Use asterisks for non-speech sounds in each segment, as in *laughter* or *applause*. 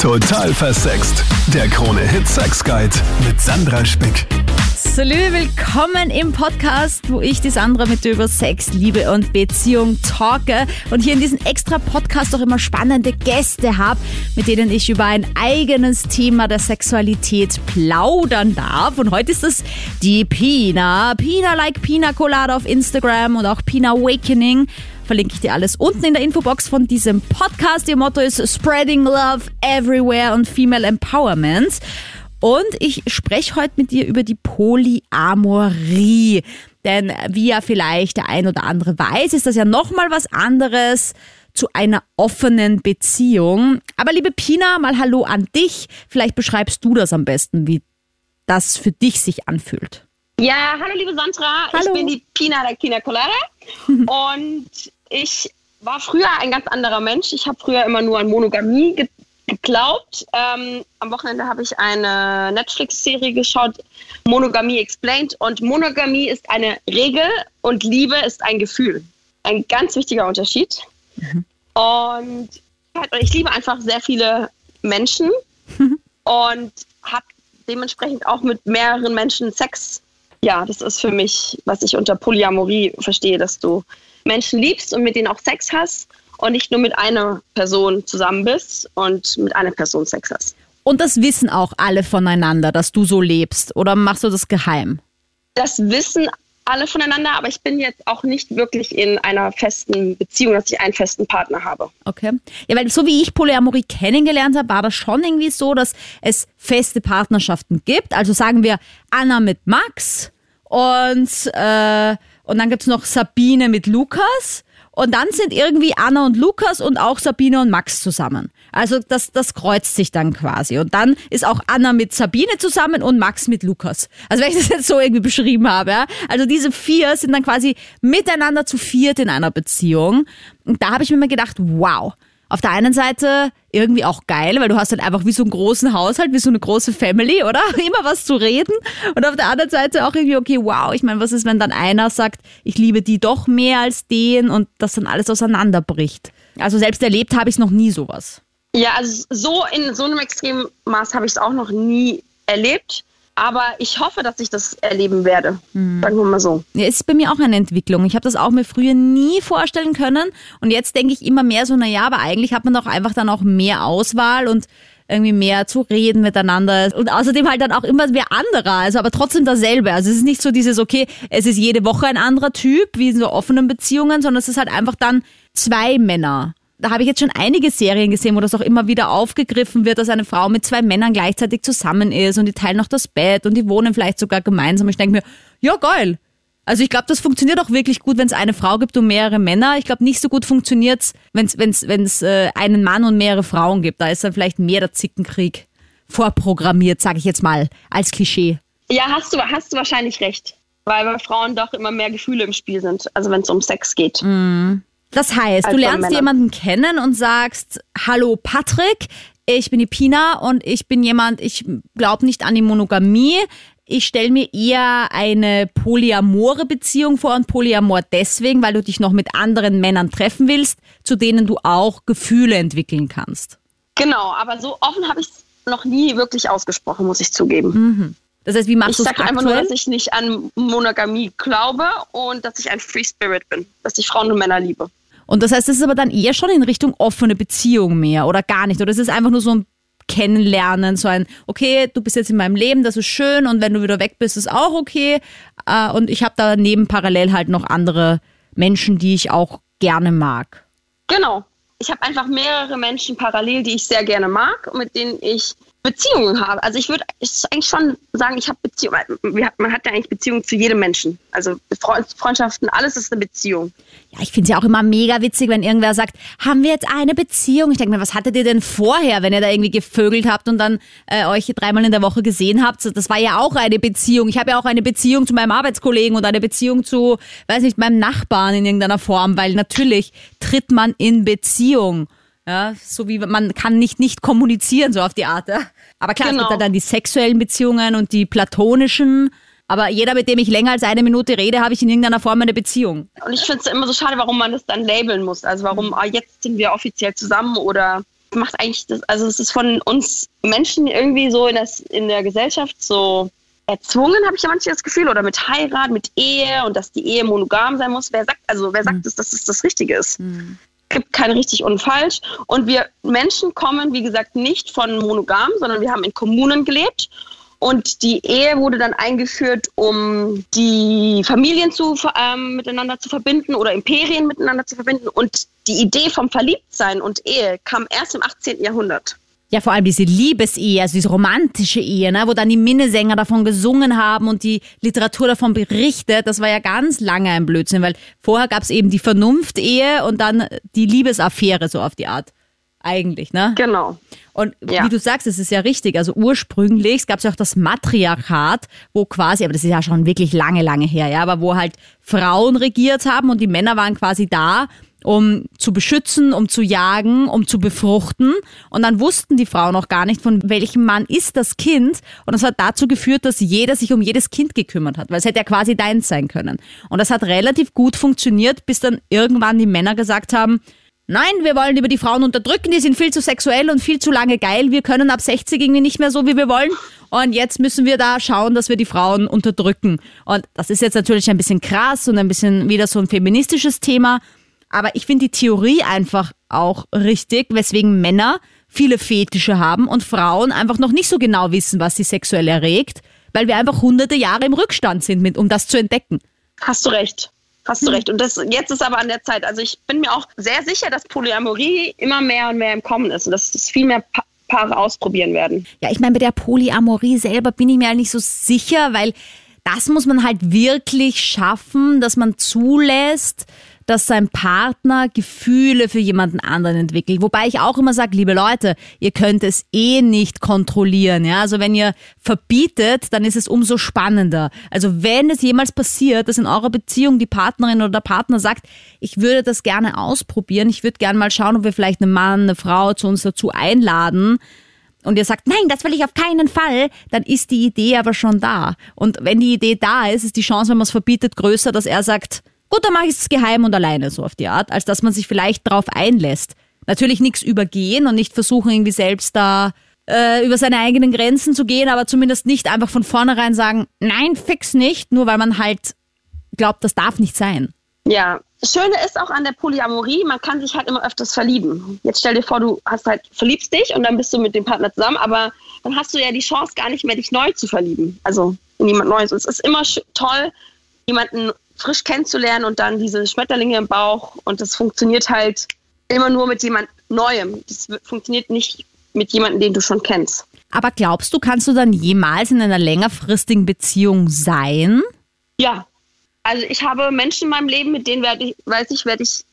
Total versext. Der Krone Hit Sex Guide mit Sandra Spick. Salü, willkommen im Podcast, wo ich die Sandra mit dir über Sex, Liebe und Beziehung talke und hier in diesem extra Podcast auch immer spannende Gäste habe, mit denen ich über ein eigenes Thema der Sexualität plaudern darf. Und heute ist es die Pina. Pina like Pina Colada auf Instagram und auch Pina Awakening verlinke ich dir alles unten in der Infobox von diesem Podcast. Ihr Motto ist Spreading Love Everywhere und Female Empowerment. Und ich spreche heute mit dir über die Polyamorie. Denn wie ja vielleicht der ein oder andere weiß, ist das ja nochmal was anderes zu einer offenen Beziehung. Aber liebe Pina, mal Hallo an dich. Vielleicht beschreibst du das am besten, wie das für dich sich anfühlt. Ja, hallo liebe Sandra. Hallo. Ich bin die Pina der Pina Colada. *laughs* und ich war früher ein ganz anderer Mensch. Ich habe früher immer nur an Monogamie ge geglaubt. Ähm, am Wochenende habe ich eine Netflix-Serie geschaut, Monogamie Explained. Und Monogamie ist eine Regel und Liebe ist ein Gefühl. Ein ganz wichtiger Unterschied. Und ich liebe einfach sehr viele Menschen *laughs* und habe dementsprechend auch mit mehreren Menschen Sex. Ja, das ist für mich, was ich unter Polyamorie verstehe, dass du Menschen liebst und mit denen auch Sex hast und nicht nur mit einer Person zusammen bist und mit einer Person Sex hast. Und das wissen auch alle voneinander, dass du so lebst. Oder machst du das geheim? Das wissen alle voneinander, aber ich bin jetzt auch nicht wirklich in einer festen Beziehung, dass ich einen festen Partner habe. Okay. Ja, weil so wie ich Polyamorie kennengelernt habe, war das schon irgendwie so, dass es feste Partnerschaften gibt. Also sagen wir Anna mit Max und, äh, und dann gibt's noch Sabine mit Lukas. Und dann sind irgendwie Anna und Lukas und auch Sabine und Max zusammen. Also das, das kreuzt sich dann quasi. Und dann ist auch Anna mit Sabine zusammen und Max mit Lukas. Also wenn ich das jetzt so irgendwie beschrieben habe. Ja? Also diese vier sind dann quasi miteinander zu viert in einer Beziehung. Und da habe ich mir mal gedacht, wow. Auf der einen Seite irgendwie auch geil, weil du hast halt einfach wie so einen großen Haushalt, wie so eine große Family, oder? *laughs* Immer was zu reden. Und auf der anderen Seite auch irgendwie, okay, wow, ich meine, was ist, wenn dann einer sagt, ich liebe die doch mehr als den und das dann alles auseinanderbricht? Also selbst erlebt habe ich noch nie sowas. Ja, also so in so einem extremen Maß habe ich es auch noch nie erlebt. Aber ich hoffe, dass ich das erleben werde. Sagen wir mal so. Ja, es ist bei mir auch eine Entwicklung. Ich habe das auch mir früher nie vorstellen können. Und jetzt denke ich immer mehr so, na ja, aber eigentlich hat man doch einfach dann auch mehr Auswahl und irgendwie mehr zu reden miteinander. Und außerdem halt dann auch immer wer anderer, also aber trotzdem dasselbe. Also es ist nicht so dieses, okay, es ist jede Woche ein anderer Typ, wie in so offenen Beziehungen, sondern es ist halt einfach dann zwei Männer da habe ich jetzt schon einige Serien gesehen, wo das auch immer wieder aufgegriffen wird, dass eine Frau mit zwei Männern gleichzeitig zusammen ist und die teilen noch das Bett und die wohnen vielleicht sogar gemeinsam. Ich denke mir, ja geil. Also ich glaube, das funktioniert auch wirklich gut, wenn es eine Frau gibt und mehrere Männer. Ich glaube, nicht so gut funktioniert es, wenn es äh, einen Mann und mehrere Frauen gibt. Da ist dann vielleicht mehr der Zickenkrieg vorprogrammiert, sage ich jetzt mal, als Klischee. Ja, hast du, hast du wahrscheinlich recht. Weil bei Frauen doch immer mehr Gefühle im Spiel sind, also wenn es um Sex geht. Das heißt, du lernst Männern. jemanden kennen und sagst, hallo Patrick, ich bin die Pina und ich bin jemand, ich glaube nicht an die Monogamie. Ich stelle mir eher eine polyamore Beziehung vor und Polyamor deswegen, weil du dich noch mit anderen Männern treffen willst, zu denen du auch Gefühle entwickeln kannst. Genau, aber so offen habe ich es noch nie wirklich ausgesprochen, muss ich zugeben. Das heißt, wie machst Ich du es sage einfach nur, dass ich nicht an Monogamie glaube und dass ich ein Free Spirit bin, dass ich Frauen und Männer liebe. Und das heißt, es ist aber dann eher schon in Richtung offene Beziehung mehr oder gar nicht. Oder es ist einfach nur so ein Kennenlernen, so ein, okay, du bist jetzt in meinem Leben, das ist schön und wenn du wieder weg bist, ist auch okay. Äh, Und ich habe daneben parallel halt noch andere Menschen, die ich auch gerne mag. Genau. Ich habe einfach mehrere Menschen parallel, die ich sehr gerne mag und mit denen ich Beziehungen habe. Also ich würde eigentlich schon sagen, ich habe Beziehungen. Man hat ja eigentlich Beziehungen zu jedem Menschen. Also Freund- Freundschaften, alles ist eine Beziehung. Ja, ich finde es ja auch immer mega witzig, wenn irgendwer sagt, haben wir jetzt eine Beziehung? Ich denke mir, was hattet ihr denn vorher, wenn ihr da irgendwie gevögelt habt und dann äh, euch dreimal in der Woche gesehen habt? Das war ja auch eine Beziehung. Ich habe ja auch eine Beziehung zu meinem Arbeitskollegen und eine Beziehung zu, weiß nicht, meinem Nachbarn in irgendeiner Form, weil natürlich tritt man in Beziehung. Ja, so wie man kann nicht nicht kommunizieren, so auf die Art. Ja. Aber klar, es Genau. gibt ja dann die sexuellen Beziehungen und die platonischen. Aber jeder, mit dem ich länger als eine Minute rede, habe ich in irgendeiner Form eine Beziehung. Und ich finde es immer so schade, warum man das dann labeln muss. Also warum, ah, jetzt sind wir offiziell zusammen oder macht eigentlich das, also es ist von uns Menschen irgendwie so in, das, in der Gesellschaft so erzwungen, habe ich ja manchmal das Gefühl, oder mit Heirat, mit Ehe und dass die Ehe monogam sein muss. Wer sagt, also wer sagt mhm. es, dass es das Richtige ist? Mhm. Gibt kein richtig und falsch. Und wir Menschen kommen, wie gesagt, nicht von monogam, sondern wir haben in Kommunen gelebt. Und die Ehe wurde dann eingeführt, um die Familien zu, ähm, miteinander zu verbinden oder Imperien miteinander zu verbinden. Und die Idee vom Verliebtsein und Ehe kam erst im 18. Jahrhundert. Ja, vor allem diese Liebesehe, also diese romantische Ehe, ne, wo dann die Minnesänger davon gesungen haben und die Literatur davon berichtet, das war ja ganz lange ein Blödsinn, weil vorher gab es eben die Vernunftehe und dann die Liebesaffäre so auf die Art. Eigentlich, ne? Genau. Und ja. wie du sagst, es ist ja richtig. Also ursprünglich gab es ja auch das Matriarchat, wo quasi, aber das ist ja schon wirklich lange, lange her, ja, aber wo halt Frauen regiert haben und die Männer waren quasi da um zu beschützen, um zu jagen, um zu befruchten. Und dann wussten die Frauen auch gar nicht, von welchem Mann ist das Kind. Und das hat dazu geführt, dass jeder sich um jedes Kind gekümmert hat, weil es hätte ja quasi deins sein können. Und das hat relativ gut funktioniert, bis dann irgendwann die Männer gesagt haben, Nein, wir wollen lieber die Frauen unterdrücken, die sind viel zu sexuell und viel zu lange geil. Wir können ab 60 irgendwie nicht mehr so, wie wir wollen. Und jetzt müssen wir da schauen, dass wir die Frauen unterdrücken. Und das ist jetzt natürlich ein bisschen krass und ein bisschen wieder so ein feministisches Thema. Aber ich finde die Theorie einfach auch richtig, weswegen Männer viele Fetische haben und Frauen einfach noch nicht so genau wissen, was sie sexuell erregt, weil wir einfach hunderte Jahre im Rückstand sind, mit, um das zu entdecken. Hast du recht. Hast du hm. recht. Und das jetzt ist aber an der Zeit. Also ich bin mir auch sehr sicher, dass Polyamorie immer mehr und mehr im Kommen ist und dass es viel mehr pa Paare ausprobieren werden. Ja, ich meine, bei der Polyamorie selber bin ich mir halt nicht so sicher, weil das muss man halt wirklich schaffen, dass man zulässt, dass sein Partner Gefühle für jemanden anderen entwickelt. Wobei ich auch immer sage, liebe Leute, ihr könnt es eh nicht kontrollieren. Ja? Also wenn ihr verbietet, dann ist es umso spannender. Also wenn es jemals passiert, dass in eurer Beziehung die Partnerin oder der Partner sagt, ich würde das gerne ausprobieren, ich würde gerne mal schauen, ob wir vielleicht einen Mann, eine Frau zu uns dazu einladen, und ihr sagt, nein, das will ich auf keinen Fall, dann ist die Idee aber schon da. Und wenn die Idee da ist, ist die Chance, wenn man es verbietet, größer, dass er sagt, Gut, dann mache ich es geheim und alleine so auf die Art, als dass man sich vielleicht darauf einlässt. Natürlich nichts übergehen und nicht versuchen, irgendwie selbst da äh, über seine eigenen Grenzen zu gehen, aber zumindest nicht einfach von vornherein sagen, nein, fix nicht, nur weil man halt glaubt, das darf nicht sein. Ja, Schöne ist auch an der Polyamorie, man kann sich halt immer öfters verlieben. Jetzt stell dir vor, du hast halt, verliebst dich und dann bist du mit dem Partner zusammen, aber dann hast du ja die Chance gar nicht mehr, dich neu zu verlieben. Also in jemand Neues. Und es ist immer toll, jemanden frisch kennenzulernen und dann diese Schmetterlinge im Bauch. Und das funktioniert halt immer nur mit jemand Neuem. Das funktioniert nicht mit jemandem, den du schon kennst. Aber glaubst du, kannst du dann jemals in einer längerfristigen Beziehung sein? Ja. Also ich habe Menschen in meinem Leben, mit denen werde ich, weiß ich, werde ich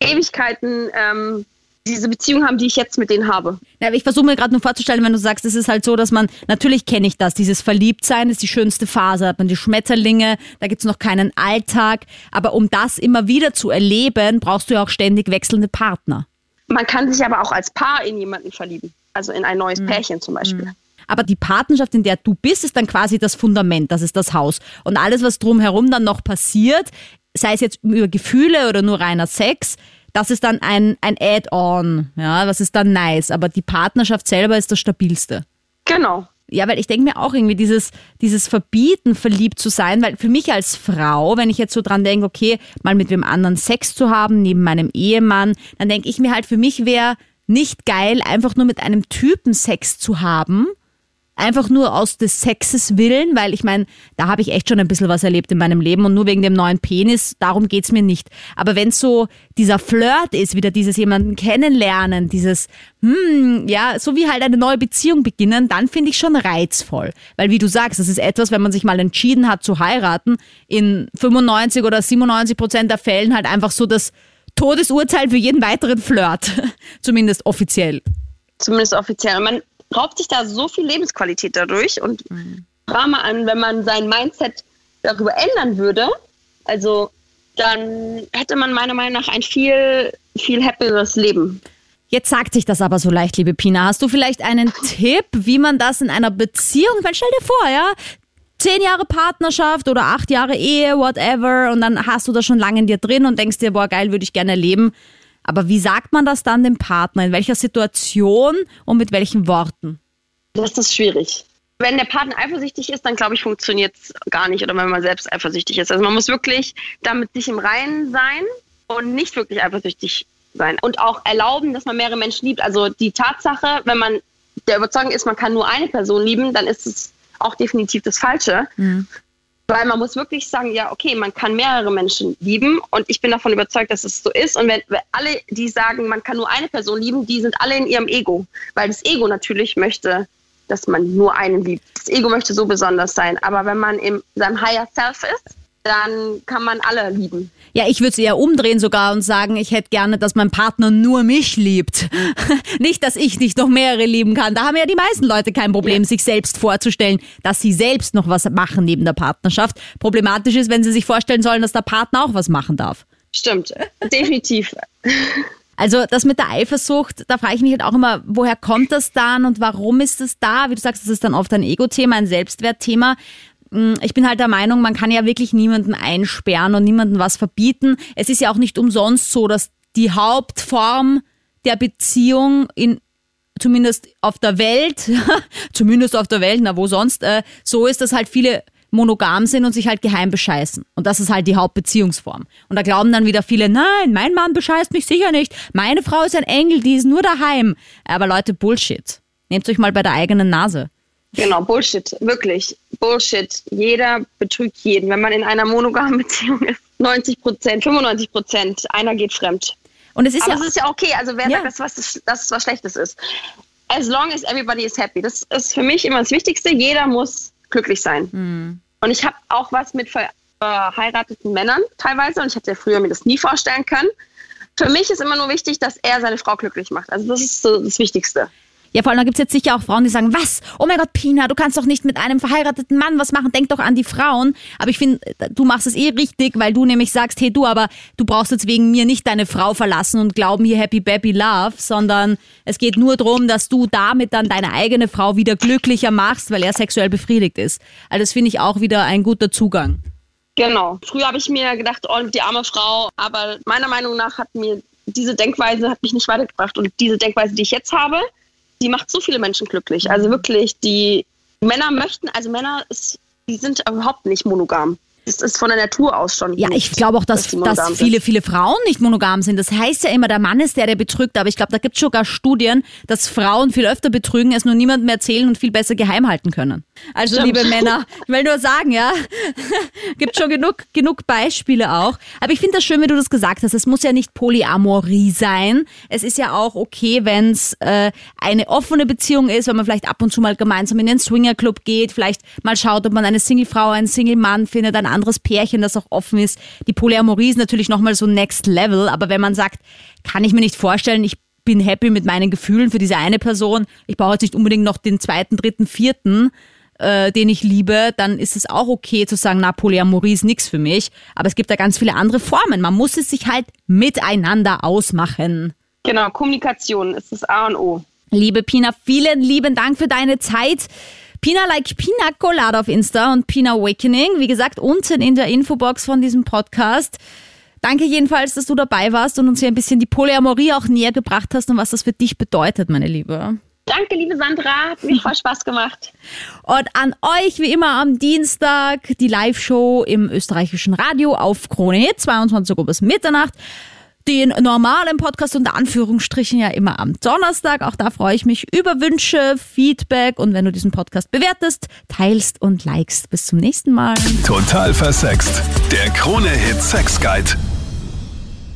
Ewigkeiten ähm, diese Beziehung haben, die ich jetzt mit denen habe. Ja, ich versuche mir gerade nur vorzustellen, wenn du sagst, es ist halt so, dass man, natürlich kenne ich das, dieses Verliebtsein ist die schönste Phase, hat man die Schmetterlinge, da gibt's noch keinen Alltag, aber um das immer wieder zu erleben, brauchst du ja auch ständig wechselnde Partner. Man kann sich aber auch als Paar in jemanden verlieben, also in ein neues mhm. Pärchen zum Beispiel. Mhm. Aber die Partnerschaft, in der du bist, ist dann quasi das Fundament, das ist das Haus. Und alles, was drumherum dann noch passiert, sei es jetzt über Gefühle oder nur reiner Sex, das ist dann ein, ein Add-on, ja, das ist dann nice, aber die Partnerschaft selber ist das stabilste. Genau. Ja, weil ich denke mir auch irgendwie dieses, dieses Verbieten, verliebt zu sein, weil für mich als Frau, wenn ich jetzt so dran denke, okay, mal mit wem anderen Sex zu haben, neben meinem Ehemann, dann denke ich mir halt, für mich wäre nicht geil, einfach nur mit einem Typen Sex zu haben, Einfach nur aus des Sexes willen, weil ich meine, da habe ich echt schon ein bisschen was erlebt in meinem Leben und nur wegen dem neuen Penis, darum geht's mir nicht. Aber wenn so dieser Flirt ist, wieder dieses jemanden kennenlernen, dieses, hm, ja, so wie halt eine neue Beziehung beginnen, dann finde ich schon reizvoll. Weil wie du sagst, das ist etwas, wenn man sich mal entschieden hat zu heiraten, in 95 oder 97 Prozent der Fällen halt einfach so das Todesurteil für jeden weiteren Flirt. *laughs* Zumindest offiziell. Zumindest offiziell. Man raubt sich da so viel Lebensqualität dadurch. Und mhm. mal an, wenn man sein Mindset darüber ändern würde, also dann hätte man meiner Meinung nach ein viel, viel happieres Leben. Jetzt sagt sich das aber so leicht, liebe Pina. Hast du vielleicht einen Tipp, wie man das in einer Beziehung, weil stell dir vor, ja, zehn Jahre Partnerschaft oder acht Jahre Ehe, whatever, und dann hast du das schon lange in dir drin und denkst dir, boah, geil, würde ich gerne erleben. Aber wie sagt man das dann dem Partner? In welcher Situation und mit welchen Worten? Das ist schwierig. Wenn der Partner eifersüchtig ist, dann glaube ich, funktioniert es gar nicht. Oder wenn man selbst eifersüchtig ist. Also man muss wirklich damit sich im Reinen sein und nicht wirklich eifersüchtig sein. Und auch erlauben, dass man mehrere Menschen liebt. Also die Tatsache, wenn man der Überzeugung ist, man kann nur eine Person lieben, dann ist es auch definitiv das Falsche. Mhm. Weil man muss wirklich sagen, ja, okay, man kann mehrere Menschen lieben und ich bin davon überzeugt, dass es so ist. Und wenn, alle, die sagen, man kann nur eine Person lieben, die sind alle in ihrem Ego. Weil das Ego natürlich möchte, dass man nur einen liebt. Das Ego möchte so besonders sein. Aber wenn man in seinem Higher Self ist, dann kann man alle lieben. Ja, ich würde es eher umdrehen sogar und sagen, ich hätte gerne, dass mein Partner nur mich liebt. *laughs* nicht, dass ich nicht noch mehrere lieben kann. Da haben ja die meisten Leute kein Problem, ja. sich selbst vorzustellen, dass sie selbst noch was machen neben der Partnerschaft. Problematisch ist, wenn sie sich vorstellen sollen, dass der Partner auch was machen darf. Stimmt, *laughs* definitiv. Also das mit der Eifersucht, da frage ich mich halt auch immer, woher kommt das dann und warum ist es da? Wie du sagst, das ist dann oft ein Ego-Thema, ein Selbstwertthema. Mm, ich bin halt der Meinung, man kann ja wirklich niemanden einsperren und niemanden was verbieten. Es ist ja auch nicht umsonst so, dass die Hauptform der Beziehung in zumindest auf der Welt, *laughs* zumindest auf der Welt, na wo sonst, äh, so ist, dass halt viele monogam sind und sich halt geheim bescheißen. Und das ist halt die Hauptbeziehungsform. Und da glauben dann wieder viele, nein, mein Mann bescheißt mich sicher nicht. Meine Frau ist ein Engel, die ist nur daheim. Aber Leute, Bullshit. Nehmt euch mal bei der eigenen Nase. Genau, Bullshit, wirklich. Bullshit. Jeder betrügt jeden. Wenn man in einer monogamen Beziehung ist, 90 Prozent, 95 Prozent, einer geht fremd. Und es ist Aber ja. Das ist ja okay. Also wer ja. sagt, dass was, dass was Schlechtes ist? As long as everybody is happy. Das ist für mich immer das Wichtigste. Jeder muss glücklich sein. Mhm. Und ich habe auch was mit verheirateten Männern teilweise und ich hätte früher mir das nie vorstellen können. Für mich ist immer nur wichtig, dass er seine Frau glücklich macht. Also das ist so das Wichtigste. Ja, vor allem, da gibt es jetzt sicher auch Frauen, die sagen, was? Oh mein Gott, Pina, du kannst doch nicht mit einem verheirateten Mann was machen. Denk doch an die Frauen. Aber ich finde, du machst es eh richtig, weil du nämlich sagst, hey du, aber du brauchst jetzt wegen mir nicht deine Frau verlassen und glauben hier Happy Baby Love, sondern es geht nur darum, dass du damit dann deine eigene Frau wieder glücklicher machst, weil er sexuell befriedigt ist. Also das finde ich auch wieder ein guter Zugang. Genau. Früher habe ich mir gedacht, oh, die arme Frau, aber meiner Meinung nach hat mir diese Denkweise hat mich nicht weitergebracht und diese Denkweise, die ich jetzt habe, die macht so viele Menschen glücklich. Also wirklich, die Männer möchten, also Männer, ist, die sind überhaupt nicht monogam. Das ist von der Natur aus schon. Ja, ich glaube auch, dass, dass, dass viele, viele Frauen nicht monogam sind. Das heißt ja immer, der Mann ist der, der betrügt. Aber ich glaube, da gibt es sogar Studien, dass Frauen viel öfter betrügen, es nur niemandem erzählen und viel besser geheim halten können. Also, Stimmt. liebe Männer, ich will nur sagen, ja, *laughs* gibt schon genug, genug Beispiele auch. Aber ich finde das schön, wie du das gesagt hast. Es muss ja nicht Polyamorie sein. Es ist ja auch okay, wenn es äh, eine offene Beziehung ist, wenn man vielleicht ab und zu mal gemeinsam in den Swingerclub geht, vielleicht mal schaut, ob man eine Singlefrau, einen Single-Mann findet, ein anderes Pärchen, das auch offen ist. Die Polyamorie ist natürlich nochmal so Next Level, aber wenn man sagt, kann ich mir nicht vorstellen, ich bin happy mit meinen Gefühlen für diese eine Person, ich brauche jetzt nicht unbedingt noch den zweiten, dritten, vierten, äh, den ich liebe, dann ist es auch okay zu sagen, na, Polyamorie ist nichts für mich. Aber es gibt da ganz viele andere Formen. Man muss es sich halt miteinander ausmachen. Genau, Kommunikation ist das A und O. Liebe Pina, vielen lieben Dank für deine Zeit. Pina Like Pina Colada auf Insta und Pina Awakening. Wie gesagt, unten in der Infobox von diesem Podcast. Danke jedenfalls, dass du dabei warst und uns hier ein bisschen die Polyamorie auch näher gebracht hast und was das für dich bedeutet, meine Liebe. Danke, liebe Sandra. Hat mir voll Spaß gemacht. Und an euch wie immer am Dienstag die Live-Show im österreichischen Radio auf Krone Hit, 22 Uhr bis Mitternacht den normalen Podcast unter Anführungsstrichen ja immer am Donnerstag. Auch da freue ich mich über Wünsche, Feedback und wenn du diesen Podcast bewertest, teilst und likest. Bis zum nächsten Mal. Total versext. Der Krone-Hit Sex Guide.